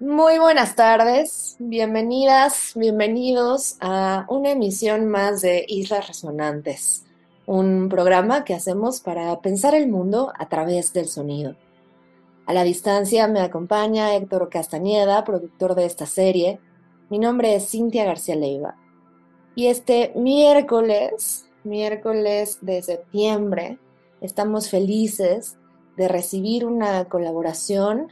Muy buenas tardes, bienvenidas, bienvenidos a una emisión más de Islas Resonantes, un programa que hacemos para pensar el mundo a través del sonido. A la distancia me acompaña Héctor Castañeda, productor de esta serie. Mi nombre es Cintia García Leiva. Y este miércoles, miércoles de septiembre, estamos felices de recibir una colaboración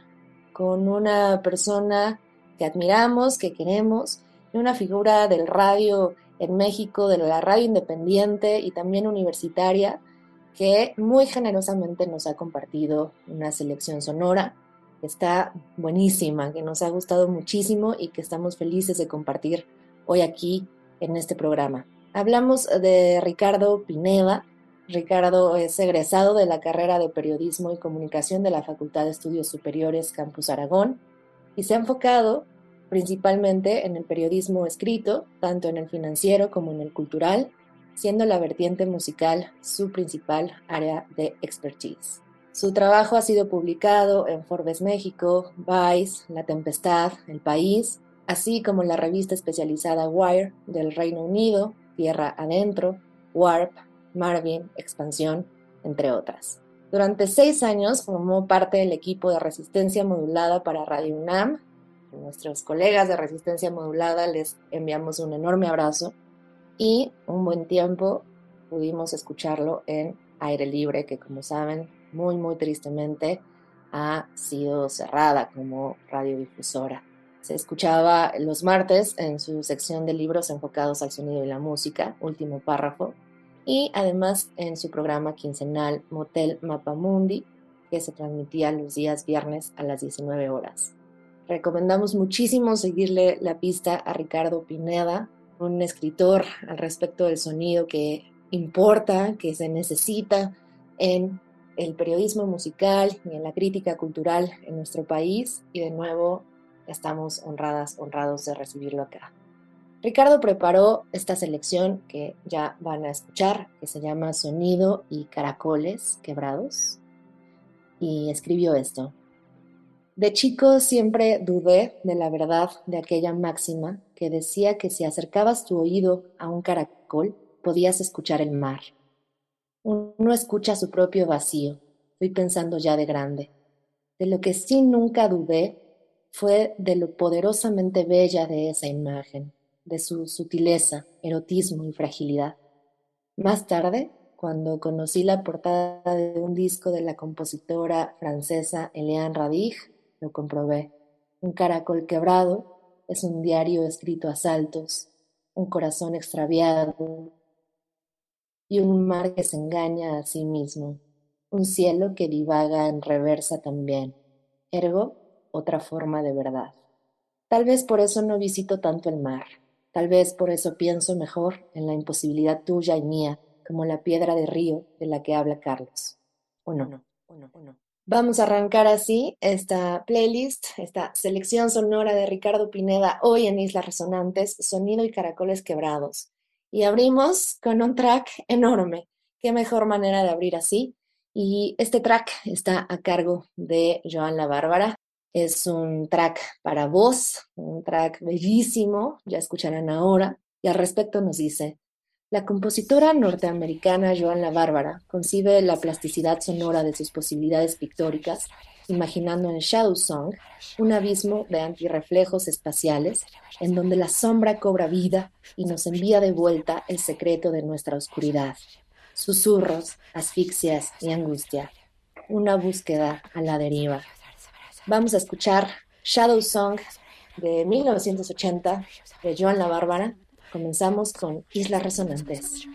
con una persona que admiramos, que queremos, una figura del radio en México, de la radio independiente y también universitaria, que muy generosamente nos ha compartido una selección sonora que está buenísima, que nos ha gustado muchísimo y que estamos felices de compartir hoy aquí en este programa. Hablamos de Ricardo Pineda, Ricardo es egresado de la carrera de Periodismo y Comunicación de la Facultad de Estudios Superiores Campus Aragón y se ha enfocado principalmente en el periodismo escrito, tanto en el financiero como en el cultural, siendo la vertiente musical su principal área de expertise. Su trabajo ha sido publicado en Forbes México, Vice, La Tempestad, El País, así como en la revista especializada Wire del Reino Unido, Tierra Adentro, Warp, Marvin, Expansión, entre otras. Durante seis años formó parte del equipo de resistencia modulada para Radio UNAM. A nuestros colegas de resistencia modulada les enviamos un enorme abrazo y un buen tiempo pudimos escucharlo en aire libre, que como saben, muy, muy tristemente ha sido cerrada como radiodifusora. Se escuchaba los martes en su sección de libros enfocados al sonido y la música, último párrafo, y además en su programa quincenal Motel Mapamundi, que se transmitía los días viernes a las 19 horas. Recomendamos muchísimo seguirle la pista a Ricardo Pineda, un escritor al respecto del sonido que importa, que se necesita en el periodismo musical y en la crítica cultural en nuestro país y de nuevo estamos honradas, honrados de recibirlo acá. Ricardo preparó esta selección que ya van a escuchar, que se llama Sonido y Caracoles Quebrados, y escribió esto. De chico siempre dudé de la verdad de aquella máxima que decía que si acercabas tu oído a un caracol podías escuchar el mar. Uno escucha su propio vacío, fui pensando ya de grande. De lo que sí nunca dudé fue de lo poderosamente bella de esa imagen de su sutileza, erotismo y fragilidad. Más tarde, cuando conocí la portada de un disco de la compositora francesa Eliane Radig, lo comprobé. Un caracol quebrado es un diario escrito a saltos, un corazón extraviado y un mar que se engaña a sí mismo, un cielo que divaga en reversa también, ergo otra forma de verdad. Tal vez por eso no visito tanto el mar. Tal vez por eso pienso mejor en la imposibilidad tuya y mía, como la piedra de río de la que habla Carlos. ¿O no? no, no, no. Vamos a arrancar así esta playlist, esta selección sonora de Ricardo Pineda hoy en Islas Resonantes, Sonido y Caracoles Quebrados. Y abrimos con un track enorme. Qué mejor manera de abrir así. Y este track está a cargo de Joan La Bárbara, es un track para voz, un track bellísimo, ya escucharán ahora, y al respecto nos dice, la compositora norteamericana Joan La Bárbara concibe la plasticidad sonora de sus posibilidades pictóricas, imaginando en Shadow Song un abismo de antirreflejos espaciales en donde la sombra cobra vida y nos envía de vuelta el secreto de nuestra oscuridad. Susurros, asfixias y angustia. Una búsqueda a la deriva. Vamos a escuchar Shadow Song de 1980 de Joan La Bárbara. Comenzamos con Islas Resonantes.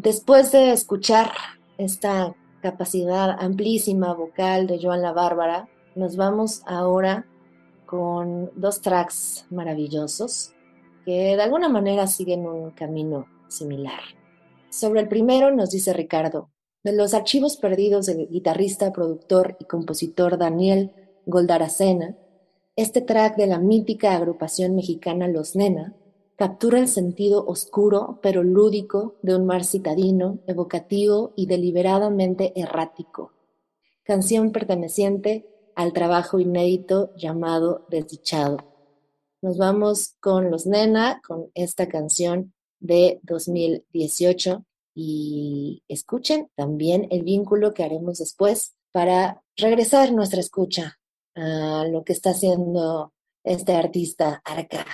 Después de escuchar esta capacidad amplísima vocal de Joan la Bárbara, nos vamos ahora con dos tracks maravillosos que de alguna manera siguen un camino similar. Sobre el primero nos dice Ricardo, de los archivos perdidos del guitarrista, productor y compositor Daniel Goldaracena, este track de la mítica agrupación mexicana Los Nena captura el sentido oscuro pero lúdico de un mar citadino, evocativo y deliberadamente errático. Canción perteneciente al trabajo inédito llamado Desdichado. Nos vamos con los Nena, con esta canción de 2018 y escuchen también el vínculo que haremos después para regresar nuestra escucha a lo que está haciendo este artista Arca.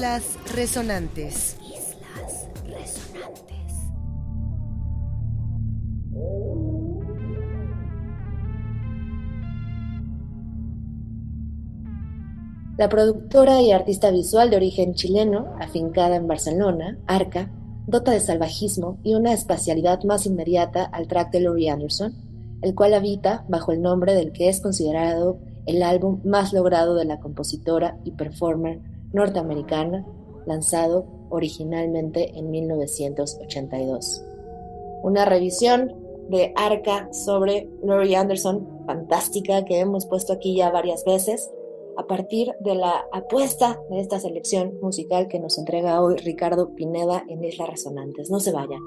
Islas Resonantes. Islas Resonantes. La productora y artista visual de origen chileno, afincada en Barcelona, Arca, dota de salvajismo y una espacialidad más inmediata al track de Laurie Anderson, el cual habita bajo el nombre del que es considerado el álbum más logrado de la compositora y performer norteamericana, lanzado originalmente en 1982. Una revisión de Arca sobre Laurie Anderson, fantástica, que hemos puesto aquí ya varias veces, a partir de la apuesta de esta selección musical que nos entrega hoy Ricardo Pineda en Islas Resonantes. No se vayan.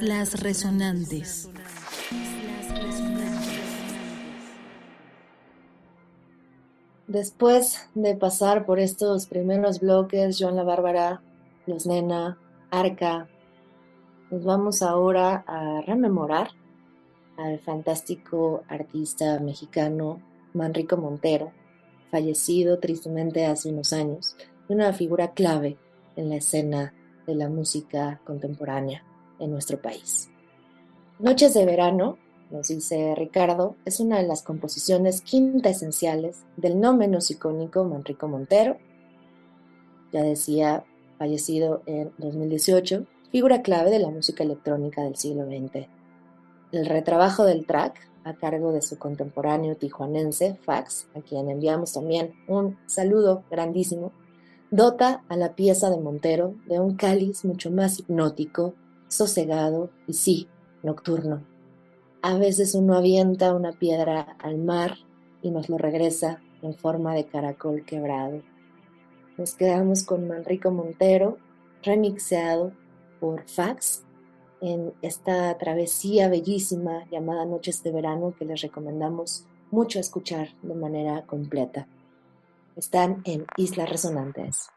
Islas Resonantes. Después de pasar por estos primeros bloques, Joan la Bárbara, Los Nena, Arca, nos vamos ahora a rememorar al fantástico artista mexicano Manrico Montero, fallecido tristemente hace unos años, una figura clave en la escena de la música contemporánea en nuestro país. Noches de verano nos dice Ricardo, es una de las composiciones quinta esenciales del no menos icónico Manrico Montero, ya decía, fallecido en 2018, figura clave de la música electrónica del siglo XX. El retrabajo del track, a cargo de su contemporáneo tijuanense, Fax, a quien enviamos también un saludo grandísimo, dota a la pieza de Montero de un cáliz mucho más hipnótico, sosegado y sí, nocturno. A veces uno avienta una piedra al mar y nos lo regresa en forma de caracol quebrado. Nos quedamos con Manrico Montero, remixeado por Fax, en esta travesía bellísima llamada Noches de Verano que les recomendamos mucho escuchar de manera completa. Están en Islas Resonantes.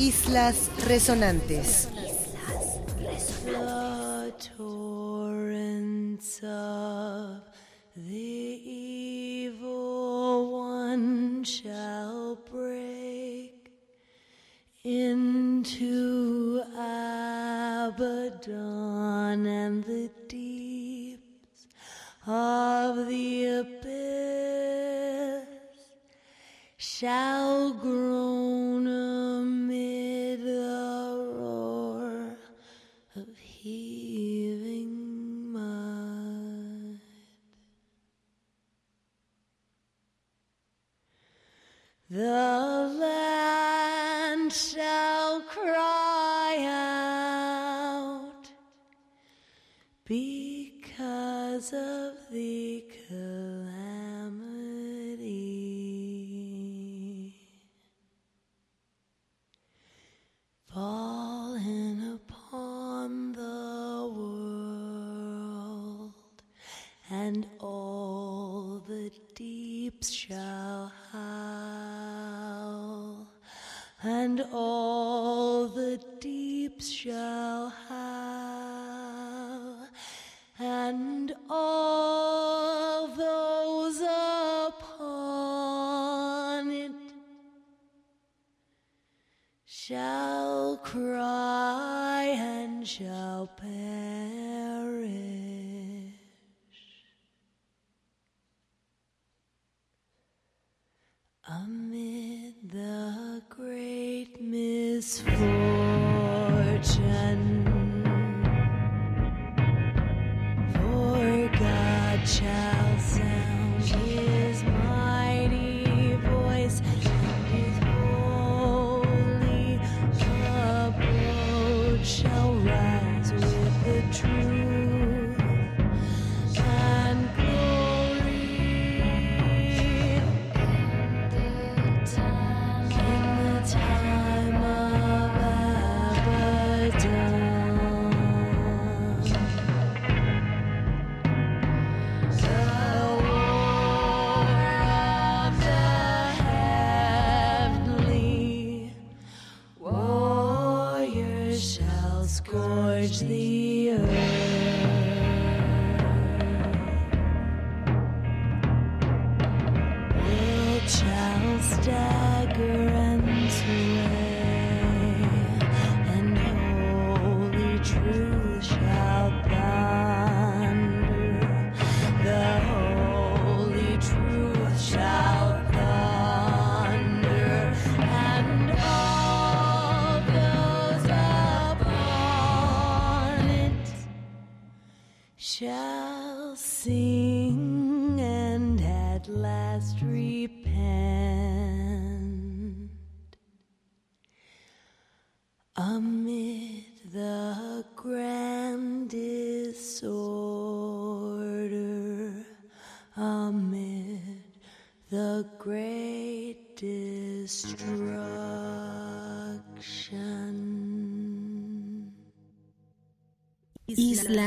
Islas Resonantes.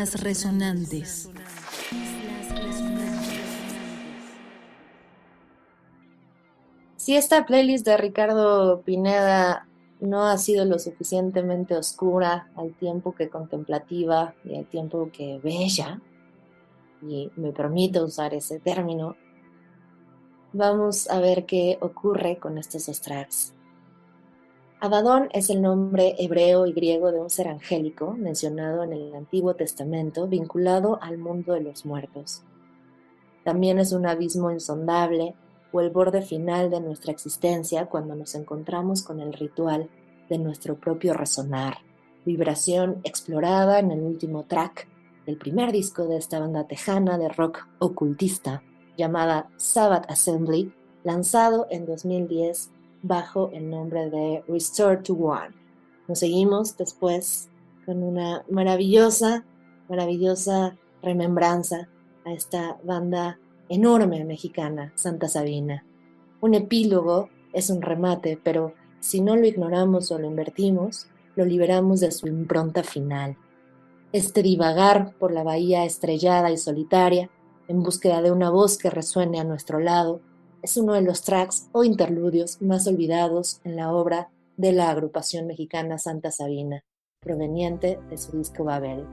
Islas Resonantes. Si esta playlist de Ricardo Pineda no ha sido lo suficientemente oscura al tiempo que contemplativa y al tiempo que bella, y me permito usar ese término, vamos a ver qué ocurre con estos dos tracks. Abadón es el nombre hebreo y griego de un ser angélico mencionado en el Antiguo Testamento vinculado al mundo de los muertos. También es un abismo insondable o el borde final de nuestra existencia cuando nos encontramos con el ritual de nuestro propio resonar, vibración explorada en el último track del primer disco de esta banda tejana de rock ocultista llamada Sabbath Assembly, lanzado en 2010 bajo el nombre de Restore to One. Nos seguimos después con una maravillosa, maravillosa remembranza a esta banda enorme mexicana, Santa Sabina. Un epílogo es un remate, pero si no lo ignoramos o lo invertimos, lo liberamos de su impronta final. Este divagar por la bahía estrellada y solitaria, en búsqueda de una voz que resuene a nuestro lado, es uno de los tracks o interludios más olvidados en la obra de la agrupación mexicana Santa Sabina, proveniente de su disco Babel.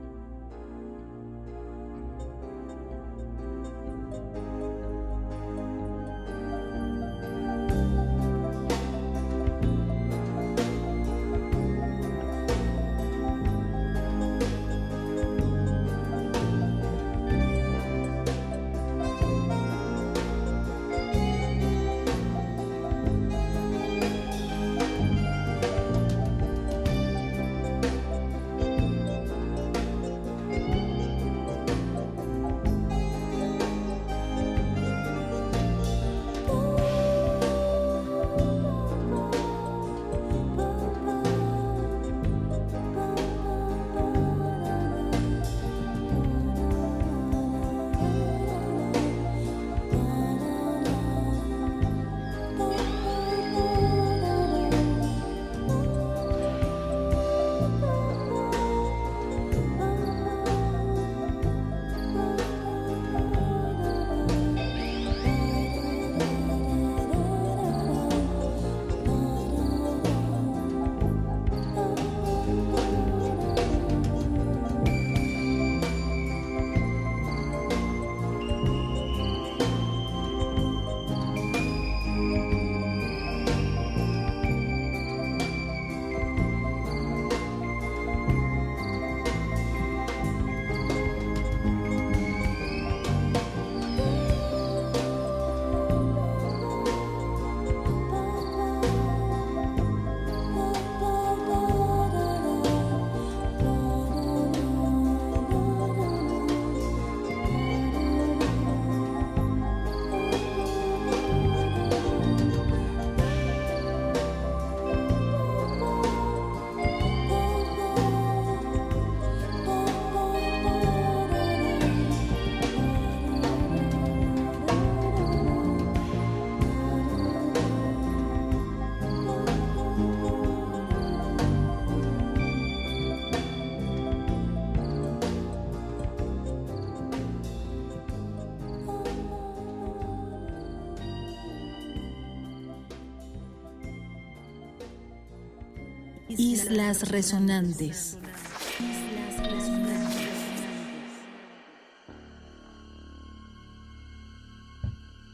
Islas Resonantes.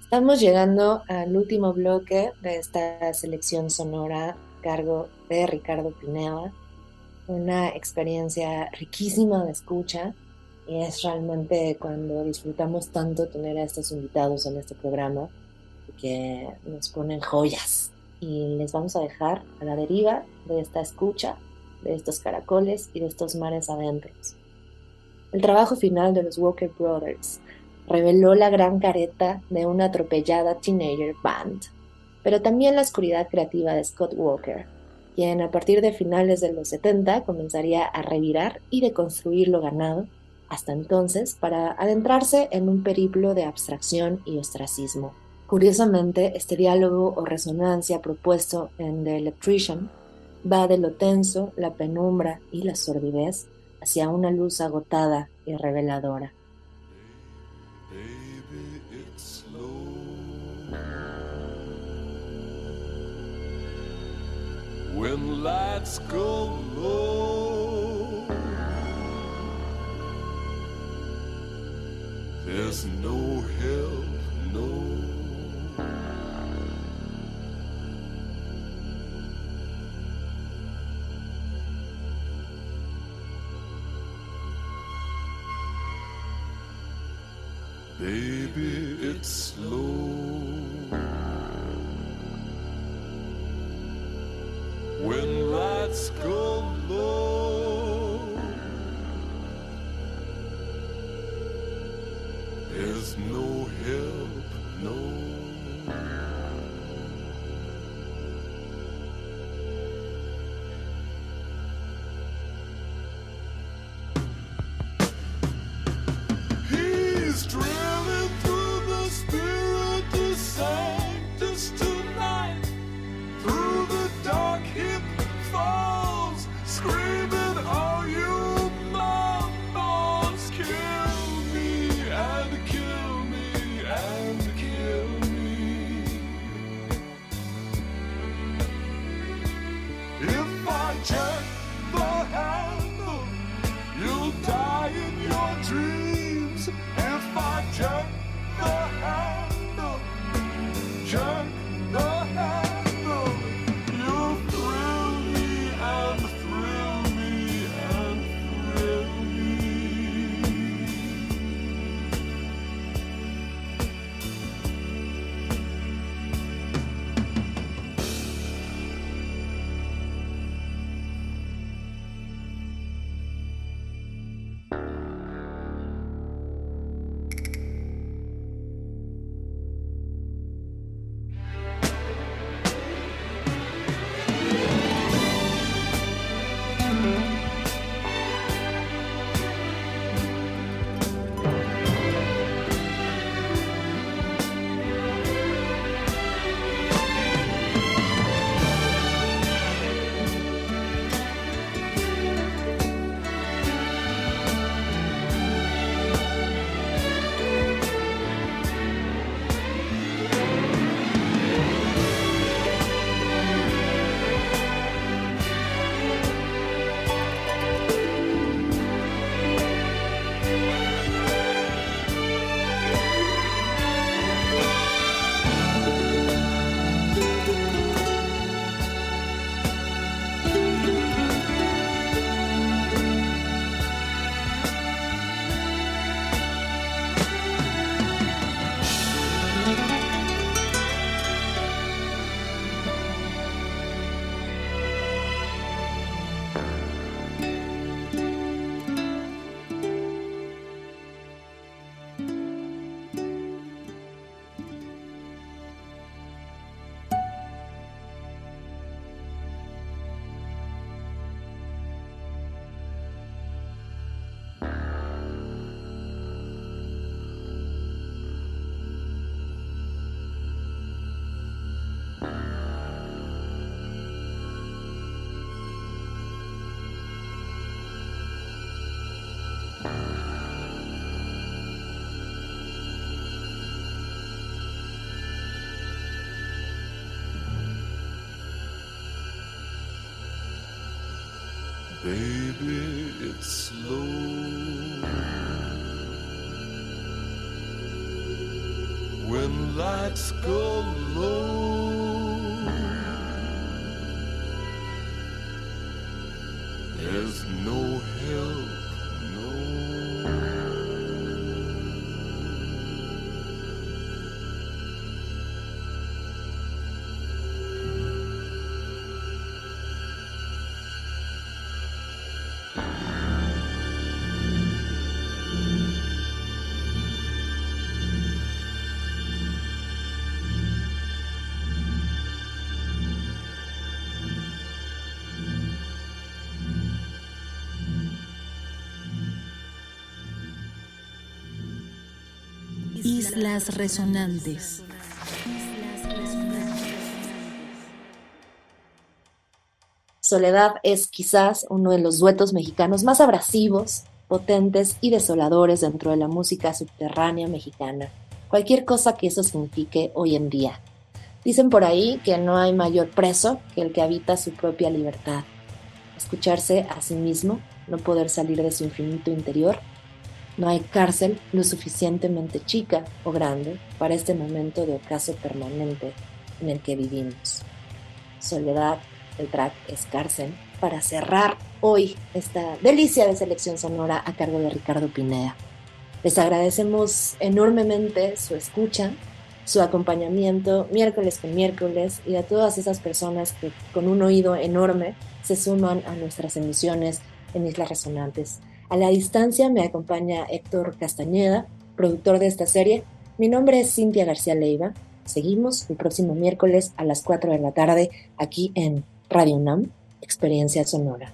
Estamos llegando al último bloque de esta selección sonora cargo de Ricardo Pineda. Una experiencia riquísima de escucha y es realmente cuando disfrutamos tanto tener a estos invitados en este programa que nos ponen joyas y les vamos a dejar a la deriva de esta escucha, de estos caracoles y de estos mares adentros. El trabajo final de los Walker Brothers reveló la gran careta de una atropellada teenager band, pero también la oscuridad creativa de Scott Walker, quien a partir de finales de los 70 comenzaría a revirar y deconstruir lo ganado hasta entonces para adentrarse en un periplo de abstracción y ostracismo. Curiosamente, este diálogo o resonancia propuesto en The Electrician va de lo tenso, la penumbra y la sordidez hacia una luz agotada y reveladora. When lights low, Baby, it's slow. When Islas Resonantes. Soledad es quizás uno de los duetos mexicanos más abrasivos, potentes y desoladores dentro de la música subterránea mexicana. Cualquier cosa que eso signifique hoy en día. Dicen por ahí que no hay mayor preso que el que habita su propia libertad. Escucharse a sí mismo, no poder salir de su infinito interior. No hay cárcel lo suficientemente chica o grande para este momento de ocaso permanente en el que vivimos. Soledad, el track es cárcel, para cerrar hoy esta delicia de selección sonora a cargo de Ricardo Pineda. Les agradecemos enormemente su escucha, su acompañamiento miércoles con miércoles y a todas esas personas que con un oído enorme se suman a nuestras emisiones en Islas Resonantes. A la distancia me acompaña Héctor Castañeda, productor de esta serie. Mi nombre es Cintia García Leiva. Seguimos el próximo miércoles a las 4 de la tarde aquí en Radio UNAM, Experiencia Sonora.